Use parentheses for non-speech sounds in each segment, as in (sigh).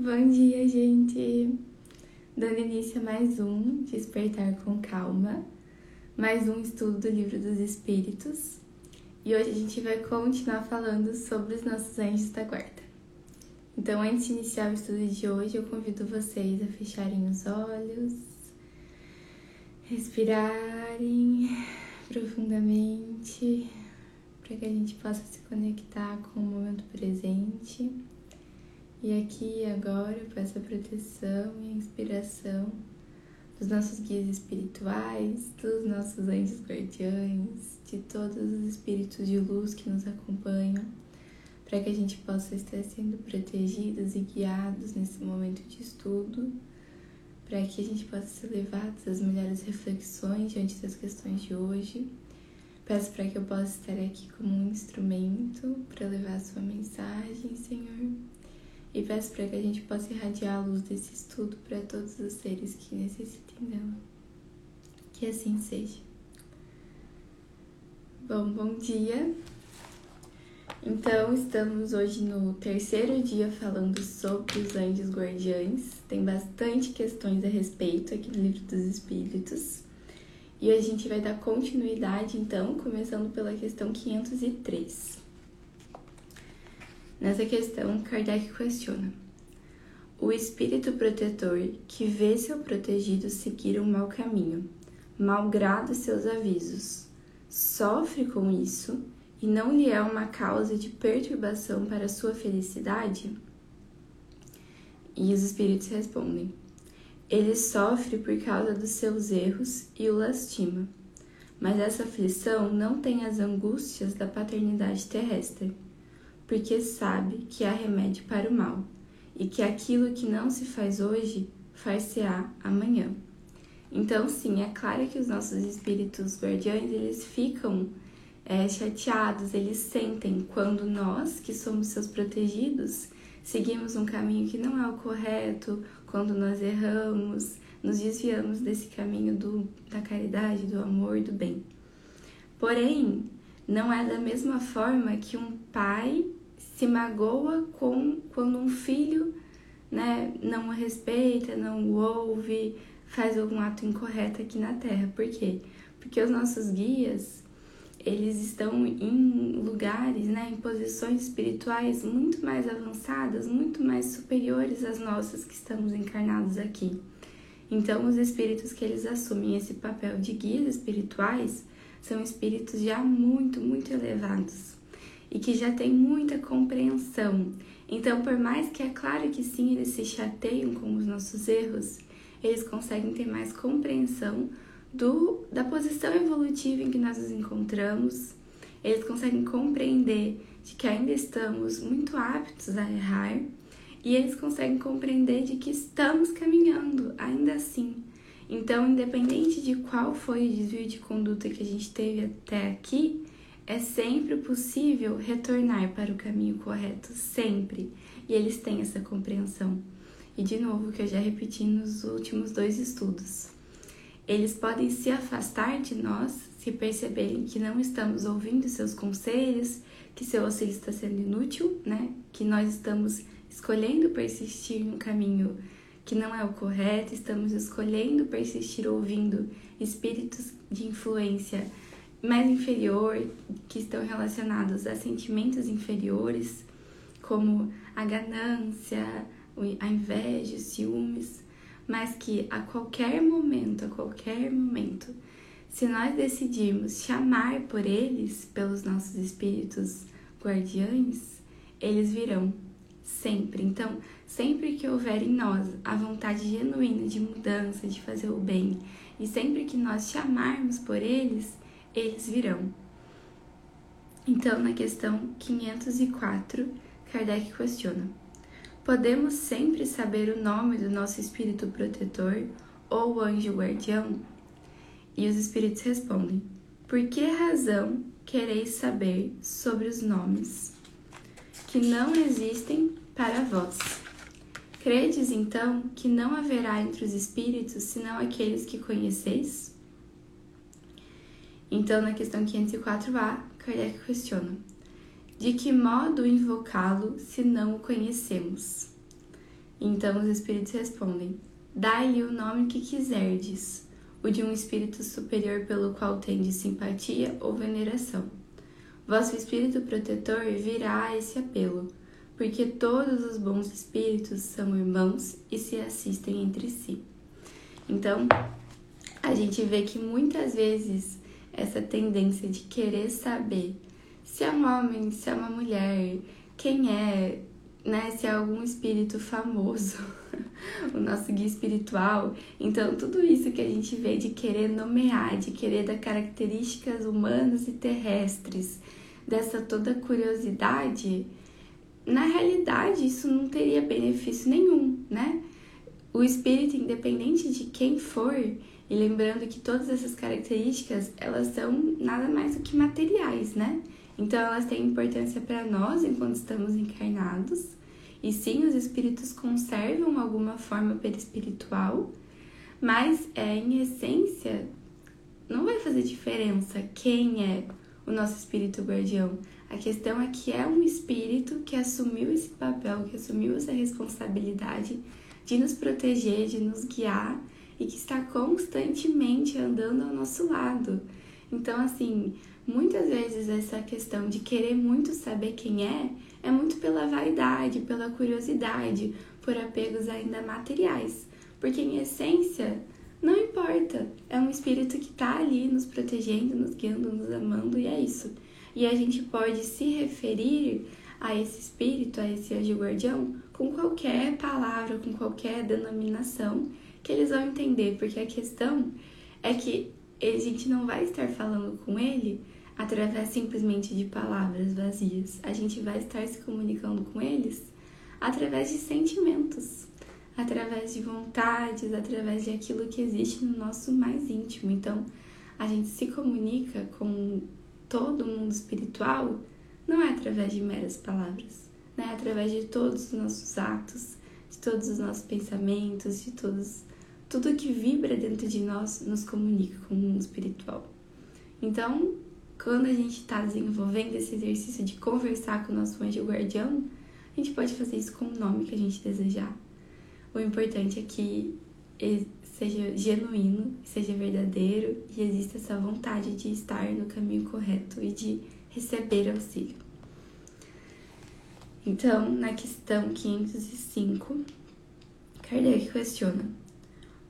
Bom dia, gente! Dando início a mais um Despertar com Calma, mais um estudo do Livro dos Espíritos. E hoje a gente vai continuar falando sobre os nossos anjos da guarda. Então, antes de iniciar o estudo de hoje, eu convido vocês a fecharem os olhos, respirarem profundamente, para que a gente possa se conectar com o momento presente. E aqui agora eu peço a proteção e a inspiração dos nossos guias espirituais, dos nossos anjos guardiães, de todos os espíritos de luz que nos acompanham, para que a gente possa estar sendo protegidos e guiados nesse momento de estudo, para que a gente possa ser levados às melhores reflexões diante das questões de hoje. Peço para que eu possa estar aqui como um instrumento para levar a sua mensagem, Senhor e peço para que a gente possa irradiar a luz desse estudo para todos os seres que necessitem dela. Que assim seja. Bom, bom dia. Então, estamos hoje no terceiro dia falando sobre os anjos guardiães. Tem bastante questões a respeito aqui do Livro dos Espíritos. E a gente vai dar continuidade, então, começando pela questão 503. Nessa questão, Kardec questiona: o espírito protetor que vê seu protegido seguir um mau caminho, malgrado seus avisos, sofre com isso e não lhe é uma causa de perturbação para sua felicidade? E os espíritos respondem: ele sofre por causa dos seus erros e o lastima, mas essa aflição não tem as angústias da paternidade terrestre porque sabe que há remédio para o mal e que aquilo que não se faz hoje far-se-á amanhã. Então, sim, é claro que os nossos espíritos guardiães eles ficam é, chateados, eles sentem quando nós, que somos seus protegidos, seguimos um caminho que não é o correto, quando nós erramos, nos desviamos desse caminho do, da caridade, do amor, do bem. Porém, não é da mesma forma que um pai se magoa com quando um filho né, não o respeita, não o ouve, faz algum ato incorreto aqui na Terra. Por quê? Porque os nossos guias, eles estão em lugares, né, em posições espirituais muito mais avançadas, muito mais superiores às nossas que estamos encarnados aqui. Então, os espíritos que eles assumem esse papel de guias espirituais são espíritos já muito, muito elevados e que já tem muita compreensão. Então, por mais que é claro que sim, eles se chateiam com os nossos erros, eles conseguem ter mais compreensão do, da posição evolutiva em que nós nos encontramos, eles conseguem compreender de que ainda estamos muito aptos a errar e eles conseguem compreender de que estamos caminhando ainda assim. Então, independente de qual foi o desvio de conduta que a gente teve até aqui, é sempre possível retornar para o caminho correto, sempre. E eles têm essa compreensão. E de novo, que eu já repeti nos últimos dois estudos. Eles podem se afastar de nós se perceberem que não estamos ouvindo seus conselhos, que seu auxílio está sendo inútil, né? Que nós estamos escolhendo persistir no caminho que não é o correto, estamos escolhendo persistir ouvindo espíritos de influência mais inferior, que estão relacionados a sentimentos inferiores, como a ganância, a inveja, os ciúmes, mas que a qualquer momento, a qualquer momento, se nós decidirmos chamar por eles, pelos nossos espíritos guardiães, eles virão sempre. Então, sempre que houver em nós a vontade genuína de mudança, de fazer o bem, e sempre que nós chamarmos por eles, eles virão. Então, na questão 504, Kardec questiona: Podemos sempre saber o nome do nosso espírito protetor ou anjo guardião? E os espíritos respondem: Por que razão quereis saber sobre os nomes que não existem para vós? Credes então que não haverá entre os espíritos senão aqueles que conheceis? Então, na questão 504A, Kardec questiona: De que modo invocá-lo se não o conhecemos? Então os espíritos respondem: Dai-lhe o nome que quiserdes, o de um espírito superior pelo qual tendes simpatia ou veneração. Vosso espírito protetor virá a esse apelo, porque todos os bons espíritos são irmãos e se assistem entre si. Então, a gente vê que muitas vezes essa tendência de querer saber se é um homem, se é uma mulher, quem é, né, se é algum espírito famoso, (laughs) o nosso guia espiritual. Então, tudo isso que a gente vê de querer nomear, de querer dar características humanas e terrestres, dessa toda curiosidade, na realidade isso não teria benefício nenhum, né? O espírito, independente de quem for, e lembrando que todas essas características, elas são nada mais do que materiais, né? Então elas têm importância para nós enquanto estamos encarnados. E sim, os espíritos conservam alguma forma perispiritual, mas é, em essência não vai fazer diferença quem é o nosso espírito guardião. A questão é que é um espírito que assumiu esse papel, que assumiu essa responsabilidade de nos proteger, de nos guiar e que está constantemente andando ao nosso lado. Então, assim, muitas vezes essa questão de querer muito saber quem é é muito pela vaidade, pela curiosidade, por apegos ainda materiais. Porque, em essência, não importa. É um espírito que está ali nos protegendo, nos guiando, nos amando, e é isso. E a gente pode se referir a esse espírito, a esse anjo guardião, com qualquer palavra, com qualquer denominação que eles vão entender, porque a questão é que a gente não vai estar falando com ele através simplesmente de palavras vazias. A gente vai estar se comunicando com eles através de sentimentos, através de vontades, através de aquilo que existe no nosso mais íntimo. Então, a gente se comunica com todo mundo espiritual não é através de meras palavras, né? é através de todos os nossos atos, de todos os nossos pensamentos, de todos tudo que vibra dentro de nós nos comunica com o mundo espiritual. Então, quando a gente está desenvolvendo esse exercício de conversar com o nosso anjo guardião, a gente pode fazer isso com o nome que a gente desejar. O importante é que seja genuíno, seja verdadeiro e exista essa vontade de estar no caminho correto e de receber auxílio. Então, na questão 505, Kardec questiona: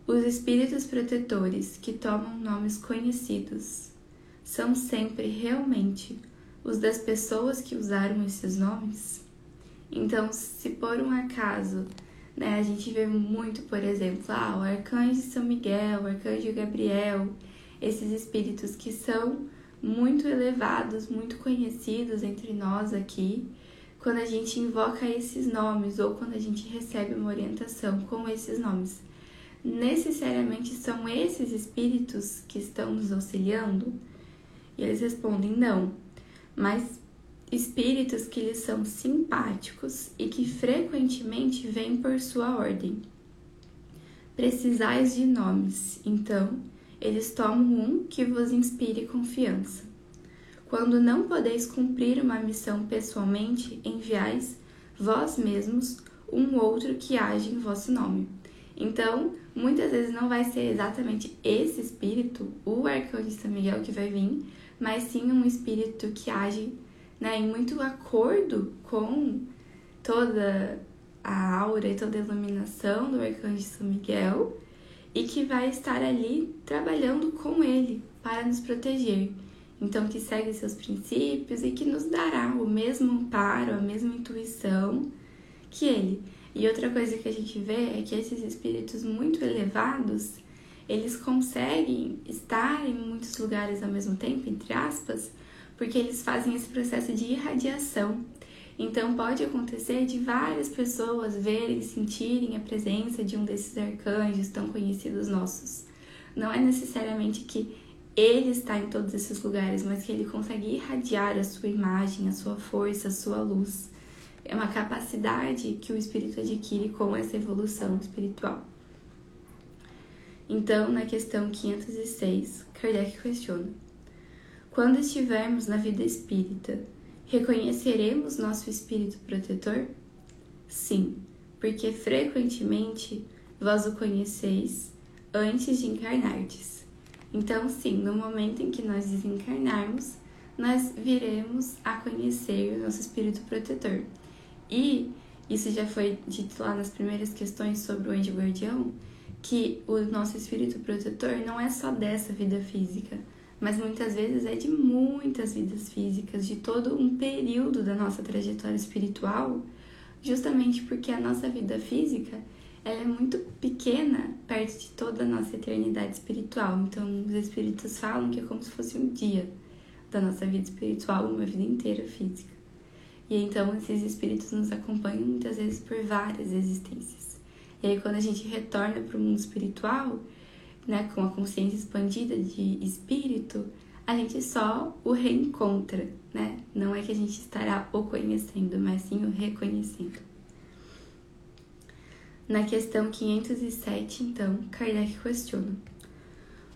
os espíritos protetores que tomam nomes conhecidos são sempre realmente os das pessoas que usaram esses nomes? Então, se por um acaso, né, a gente vê muito, por exemplo, ah, o arcanjo São Miguel, o arcanjo Gabriel, esses espíritos que são muito elevados, muito conhecidos entre nós aqui, quando a gente invoca esses nomes ou quando a gente recebe uma orientação com esses nomes necessariamente são esses espíritos que estão nos auxiliando? E eles respondem não, mas espíritos que lhes são simpáticos e que frequentemente vêm por sua ordem. Precisais de nomes, então eles tomam um que vos inspire confiança. Quando não podeis cumprir uma missão pessoalmente, enviais vós mesmos um outro que age em vosso nome. Então, muitas vezes não vai ser exatamente esse espírito, o arcanjo São Miguel, que vai vir, mas sim um espírito que age né, em muito acordo com toda a aura e toda a iluminação do arcanjo São Miguel e que vai estar ali trabalhando com ele para nos proteger. Então, que segue seus princípios e que nos dará o mesmo amparo, a mesma intuição que ele. E outra coisa que a gente vê é que esses espíritos muito elevados, eles conseguem estar em muitos lugares ao mesmo tempo, entre aspas, porque eles fazem esse processo de irradiação. Então pode acontecer de várias pessoas verem, sentirem a presença de um desses arcanjos tão conhecidos nossos. Não é necessariamente que ele está em todos esses lugares, mas que ele consegue irradiar a sua imagem, a sua força, a sua luz é uma capacidade que o espírito adquire com essa evolução espiritual. Então, na questão 506, Kardec questiona: Quando estivermos na vida espírita, reconheceremos nosso espírito protetor? Sim, porque frequentemente vós o conheceis antes de encarnardes. Então, sim, no momento em que nós desencarnarmos, nós viremos a conhecer o nosso espírito protetor. E isso já foi dito lá nas primeiras questões sobre o anjo guardião, que o nosso espírito protetor não é só dessa vida física, mas muitas vezes é de muitas vidas físicas, de todo um período da nossa trajetória espiritual, justamente porque a nossa vida física ela é muito pequena perto de toda a nossa eternidade espiritual. Então, os espíritos falam que é como se fosse um dia da nossa vida espiritual, uma vida inteira física. E então, esses espíritos nos acompanham muitas vezes por várias existências. E aí, quando a gente retorna para o mundo espiritual, né, com a consciência expandida de espírito, a gente só o reencontra, né? Não é que a gente estará o conhecendo, mas sim o reconhecendo. Na questão 507, então, Kardec questiona: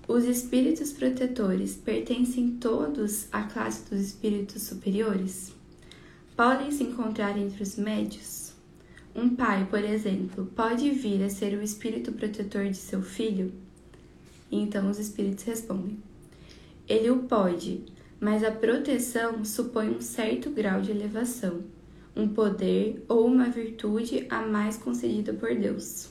Os espíritos protetores pertencem todos à classe dos espíritos superiores? Podem se encontrar entre os médios? Um pai, por exemplo, pode vir a ser o espírito protetor de seu filho? Então os espíritos respondem: Ele o pode, mas a proteção supõe um certo grau de elevação um poder ou uma virtude a mais concedida por Deus.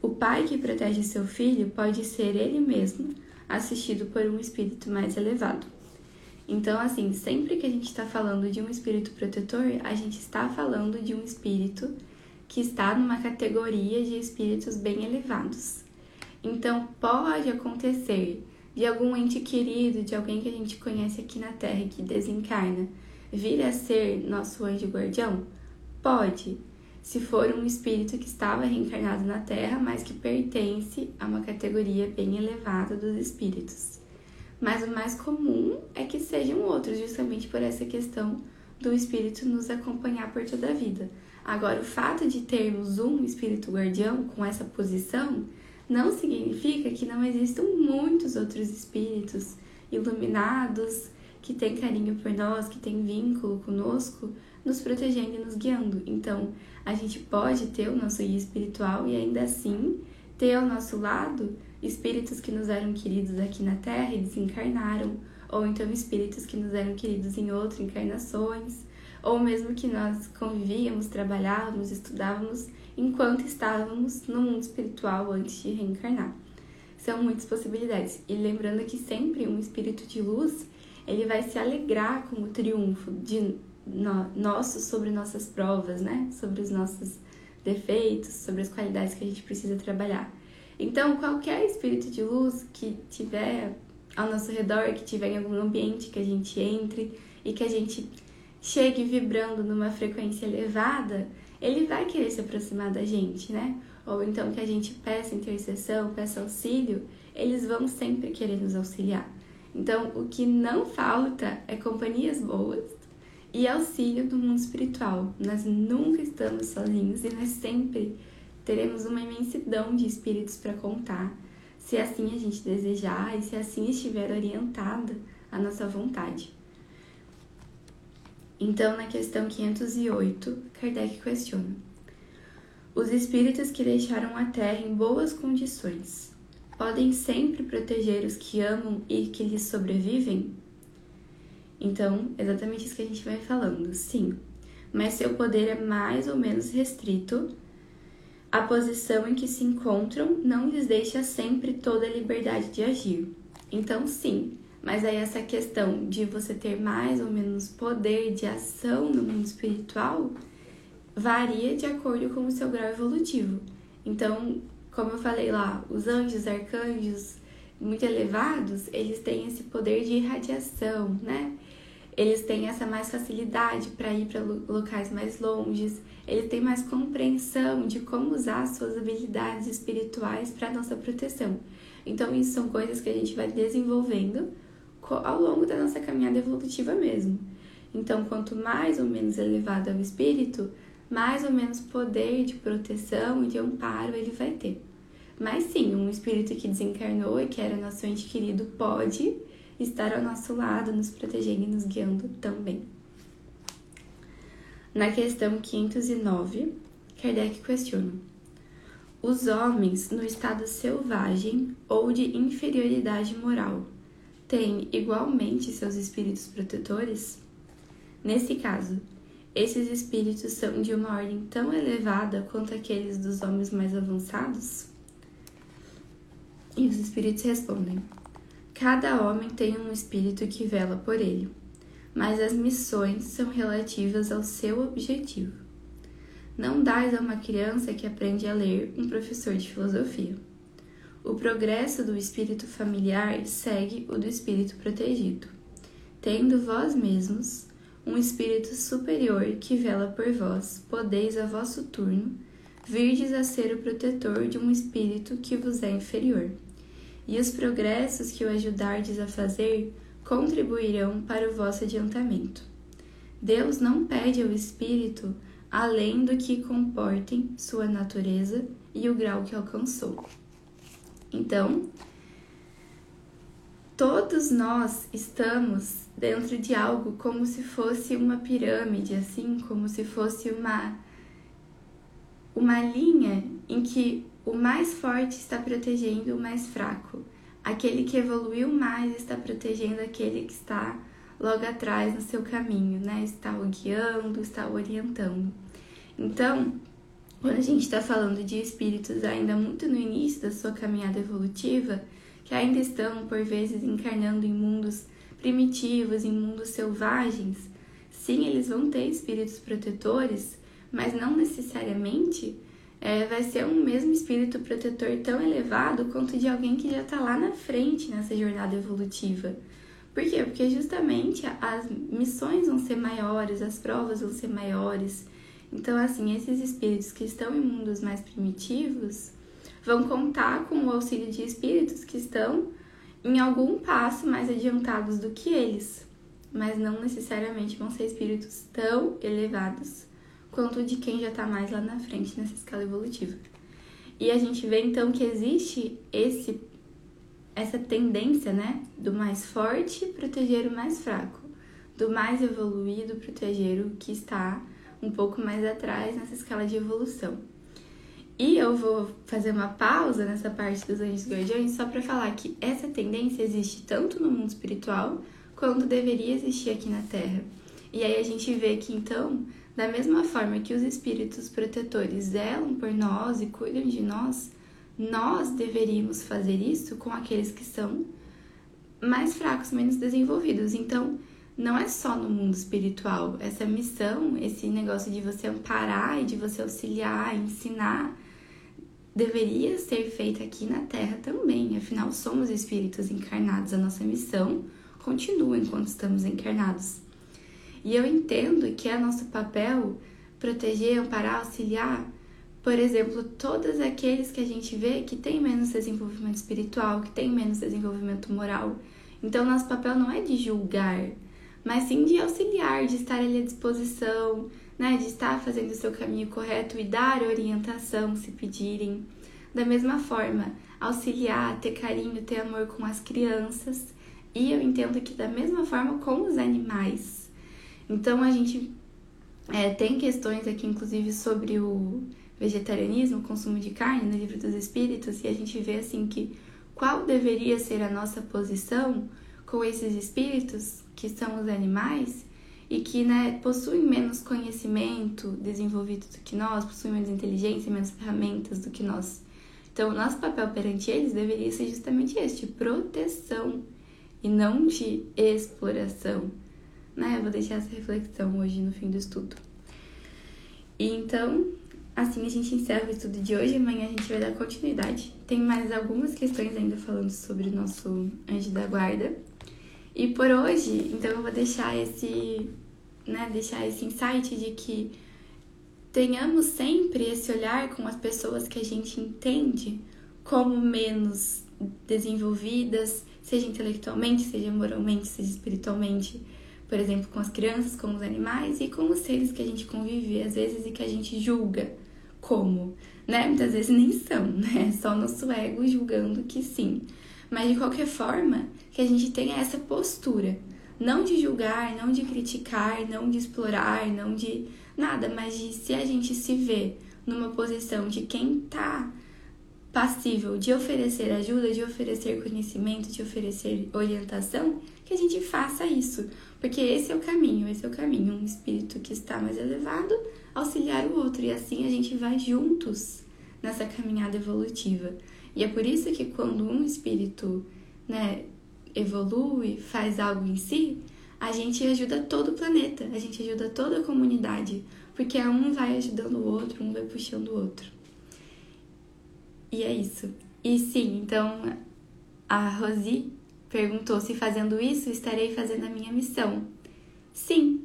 O pai que protege seu filho pode ser ele mesmo, assistido por um espírito mais elevado. Então, assim, sempre que a gente está falando de um espírito protetor, a gente está falando de um espírito que está numa categoria de espíritos bem elevados. Então, pode acontecer de algum ente querido, de alguém que a gente conhece aqui na Terra que desencarna, vir a ser nosso anjo guardião? Pode, se for um espírito que estava reencarnado na Terra, mas que pertence a uma categoria bem elevada dos espíritos. Mas o mais comum é que sejam outros, justamente por essa questão do espírito nos acompanhar por toda a vida. Agora, o fato de termos um espírito guardião com essa posição não significa que não existam muitos outros espíritos iluminados que tem carinho por nós, que tem vínculo conosco, nos protegendo e nos guiando. Então, a gente pode ter o nosso guia espiritual e ainda assim ter ao nosso lado espíritos que nos eram queridos aqui na Terra e desencarnaram, ou então espíritos que nos eram queridos em outras encarnações, ou mesmo que nós convivíamos, trabalhávamos, estudávamos enquanto estávamos no mundo espiritual antes de reencarnar. São muitas possibilidades. E lembrando que sempre um espírito de luz ele vai se alegrar com o triunfo de no, nosso sobre nossas provas, né? Sobre os nossos defeitos, sobre as qualidades que a gente precisa trabalhar. Então, qualquer espírito de luz que tiver ao nosso redor, que tiver em algum ambiente que a gente entre e que a gente chegue vibrando numa frequência elevada, ele vai querer se aproximar da gente, né? Ou então que a gente peça intercessão, peça auxílio, eles vão sempre querer nos auxiliar. Então, o que não falta é companhias boas e auxílio do mundo espiritual. Nós nunca estamos sozinhos e nós sempre teremos uma imensidão de espíritos para contar, se assim a gente desejar e se assim estiver orientada a nossa vontade. Então, na questão 508, Kardec questiona: Os espíritos que deixaram a Terra em boas condições podem sempre proteger os que amam e que lhes sobrevivem? Então, exatamente isso que a gente vai falando, sim. Mas seu poder é mais ou menos restrito. A posição em que se encontram não lhes deixa sempre toda a liberdade de agir. Então, sim, mas aí essa questão de você ter mais ou menos poder de ação no mundo espiritual varia de acordo com o seu grau evolutivo. Então, como eu falei lá, os anjos, arcanjos muito elevados, eles têm esse poder de irradiação, né? Eles têm essa mais facilidade para ir para locais mais longes, eles têm mais compreensão de como usar suas habilidades espirituais para nossa proteção. Então, isso são coisas que a gente vai desenvolvendo ao longo da nossa caminhada evolutiva mesmo. Então, quanto mais ou menos elevado é o espírito, mais ou menos poder de proteção e de amparo ele vai ter. Mas sim, um espírito que desencarnou e que era nosso ente querido pode estar ao nosso lado, nos protegendo e nos guiando também. Na questão 509, Kardec questiona: os homens no estado selvagem ou de inferioridade moral têm igualmente seus espíritos protetores? Nesse caso, esses espíritos são de uma ordem tão elevada quanto aqueles dos homens mais avançados? E os espíritos respondem: Cada homem tem um espírito que vela por ele, mas as missões são relativas ao seu objetivo. Não dás a uma criança que aprende a ler um professor de filosofia. O progresso do espírito familiar segue o do espírito protegido, tendo vós mesmos um espírito superior que vela por vós, podeis a vosso turno virdes a ser o protetor de um espírito que vos é inferior. E os progressos que o ajudardes a fazer contribuirão para o vosso adiantamento. Deus não pede ao espírito além do que comportem sua natureza e o grau que alcançou. Então, todos nós estamos dentro de algo como se fosse uma pirâmide, assim, como se fosse uma uma linha em que o mais forte está protegendo o mais fraco. Aquele que evoluiu mais está protegendo aquele que está logo atrás no seu caminho, né? Está o guiando, está o orientando. Então, quando a gente está falando de espíritos ainda muito no início da sua caminhada evolutiva, que ainda estão por vezes encarnando em mundos primitivos, em mundos selvagens, sim, eles vão ter espíritos protetores, mas não necessariamente é, vai ser um mesmo espírito protetor tão elevado quanto de alguém que já está lá na frente nessa jornada evolutiva. Por quê? Porque justamente as missões vão ser maiores, as provas vão ser maiores. Então, assim, esses espíritos que estão em mundos mais primitivos vão contar com o auxílio de espíritos que estão em algum passo mais adiantados do que eles, mas não necessariamente vão ser espíritos tão elevados quanto de quem já está mais lá na frente nessa escala evolutiva. E a gente vê então que existe esse essa tendência, né, do mais forte proteger o mais fraco, do mais evoluído proteger o que está um pouco mais atrás nessa escala de evolução. E eu vou fazer uma pausa nessa parte dos anjos guardiões só para falar que essa tendência existe tanto no mundo espiritual quanto deveria existir aqui na Terra. E aí a gente vê que então, da mesma forma que os espíritos protetores zelam por nós e cuidam de nós, nós deveríamos fazer isso com aqueles que são mais fracos, menos desenvolvidos. Então, não é só no mundo espiritual. Essa missão, esse negócio de você amparar e de você auxiliar, ensinar, deveria ser feita aqui na Terra também. Afinal, somos espíritos encarnados. A nossa missão continua enquanto estamos encarnados. E eu entendo que é nosso papel proteger, amparar, auxiliar, por exemplo, todos aqueles que a gente vê que tem menos desenvolvimento espiritual, que tem menos desenvolvimento moral. Então, nosso papel não é de julgar, mas sim de auxiliar, de estar ali à disposição, né, de estar fazendo o seu caminho correto e dar orientação se pedirem. Da mesma forma, auxiliar, ter carinho, ter amor com as crianças e eu entendo que da mesma forma com os animais. Então a gente é, tem questões aqui, inclusive, sobre o vegetarianismo, o consumo de carne no livro dos Espíritos, e a gente vê assim que qual deveria ser a nossa posição com esses espíritos que são os animais e que né, possuem menos conhecimento desenvolvido do que nós, possuem menos inteligência, menos ferramentas do que nós. Então, o nosso papel perante eles deveria ser justamente este, proteção e não de exploração. Né? Vou deixar essa reflexão hoje no fim do estudo. E então, assim a gente encerra o estudo de hoje. Amanhã a gente vai dar continuidade. Tem mais algumas questões ainda falando sobre o nosso anjo da guarda. E por hoje, então eu vou deixar esse, né, deixar esse insight de que tenhamos sempre esse olhar com as pessoas que a gente entende como menos desenvolvidas, seja intelectualmente, seja moralmente, seja espiritualmente, por exemplo, com as crianças, com os animais e com os seres que a gente convive às vezes e que a gente julga como, né? Muitas vezes nem são, (laughs) né? Só nosso ego julgando que sim. Mas de qualquer forma, que a gente tenha essa postura, não de julgar, não de criticar, não de explorar, não de nada, mas de se a gente se vê numa posição de quem tá passível de oferecer ajuda, de oferecer conhecimento, de oferecer orientação, que a gente faça isso. Porque esse é o caminho, esse é o caminho. Um espírito que está mais elevado auxiliar o outro. E assim a gente vai juntos nessa caminhada evolutiva. E é por isso que quando um espírito né, evolui, faz algo em si, a gente ajuda todo o planeta, a gente ajuda toda a comunidade. Porque um vai ajudando o outro, um vai puxando o outro. E é isso. E sim, então a Rosi perguntou se fazendo isso estarei fazendo a minha missão. Sim,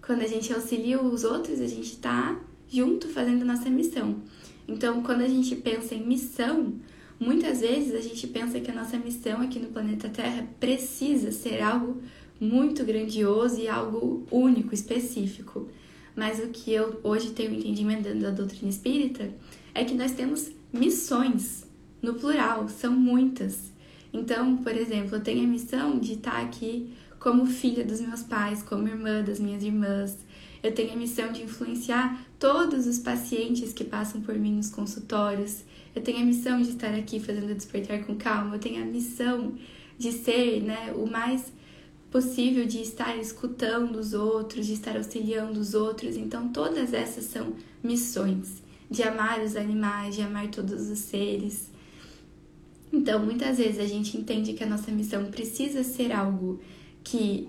quando a gente auxilia os outros, a gente está junto fazendo a nossa missão. Então, quando a gente pensa em missão, muitas vezes a gente pensa que a nossa missão aqui no planeta Terra precisa ser algo muito grandioso e algo único, específico. Mas o que eu hoje tenho entendimento da doutrina espírita é que nós temos missões, no plural, são muitas. Então, por exemplo, eu tenho a missão de estar aqui como filha dos meus pais, como irmã das minhas irmãs. Eu tenho a missão de influenciar todos os pacientes que passam por mim nos consultórios. Eu tenho a missão de estar aqui fazendo despertar com calma. Eu tenho a missão de ser né, o mais possível de estar escutando os outros, de estar auxiliando os outros. Então, todas essas são missões de amar os animais, de amar todos os seres. Então, muitas vezes a gente entende que a nossa missão precisa ser algo que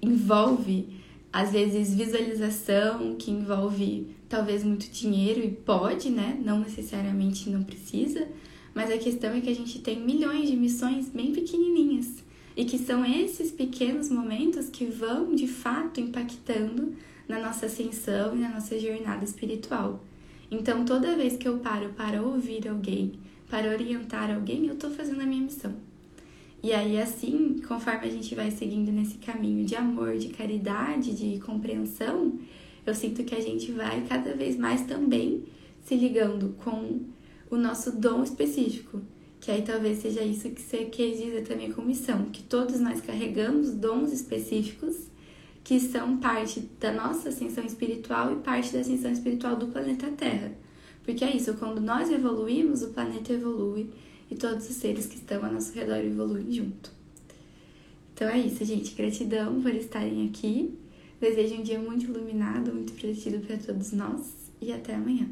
envolve, às vezes, visualização, que envolve talvez muito dinheiro e pode, né? Não necessariamente não precisa, mas a questão é que a gente tem milhões de missões bem pequenininhas e que são esses pequenos momentos que vão de fato impactando na nossa ascensão e na nossa jornada espiritual. Então, toda vez que eu paro para ouvir alguém, para orientar alguém, eu estou fazendo a minha missão. E aí, assim, conforme a gente vai seguindo nesse caminho de amor, de caridade, de compreensão, eu sinto que a gente vai cada vez mais também se ligando com o nosso dom específico. Que aí talvez seja isso que você quer dizer também com missão, que todos nós carregamos dons específicos que são parte da nossa ascensão espiritual e parte da ascensão espiritual do planeta Terra. Porque é isso, quando nós evoluímos, o planeta evolui e todos os seres que estão ao nosso redor evoluem junto. Então é isso, gente. Gratidão por estarem aqui. Desejo um dia muito iluminado, muito protegido para todos nós e até amanhã.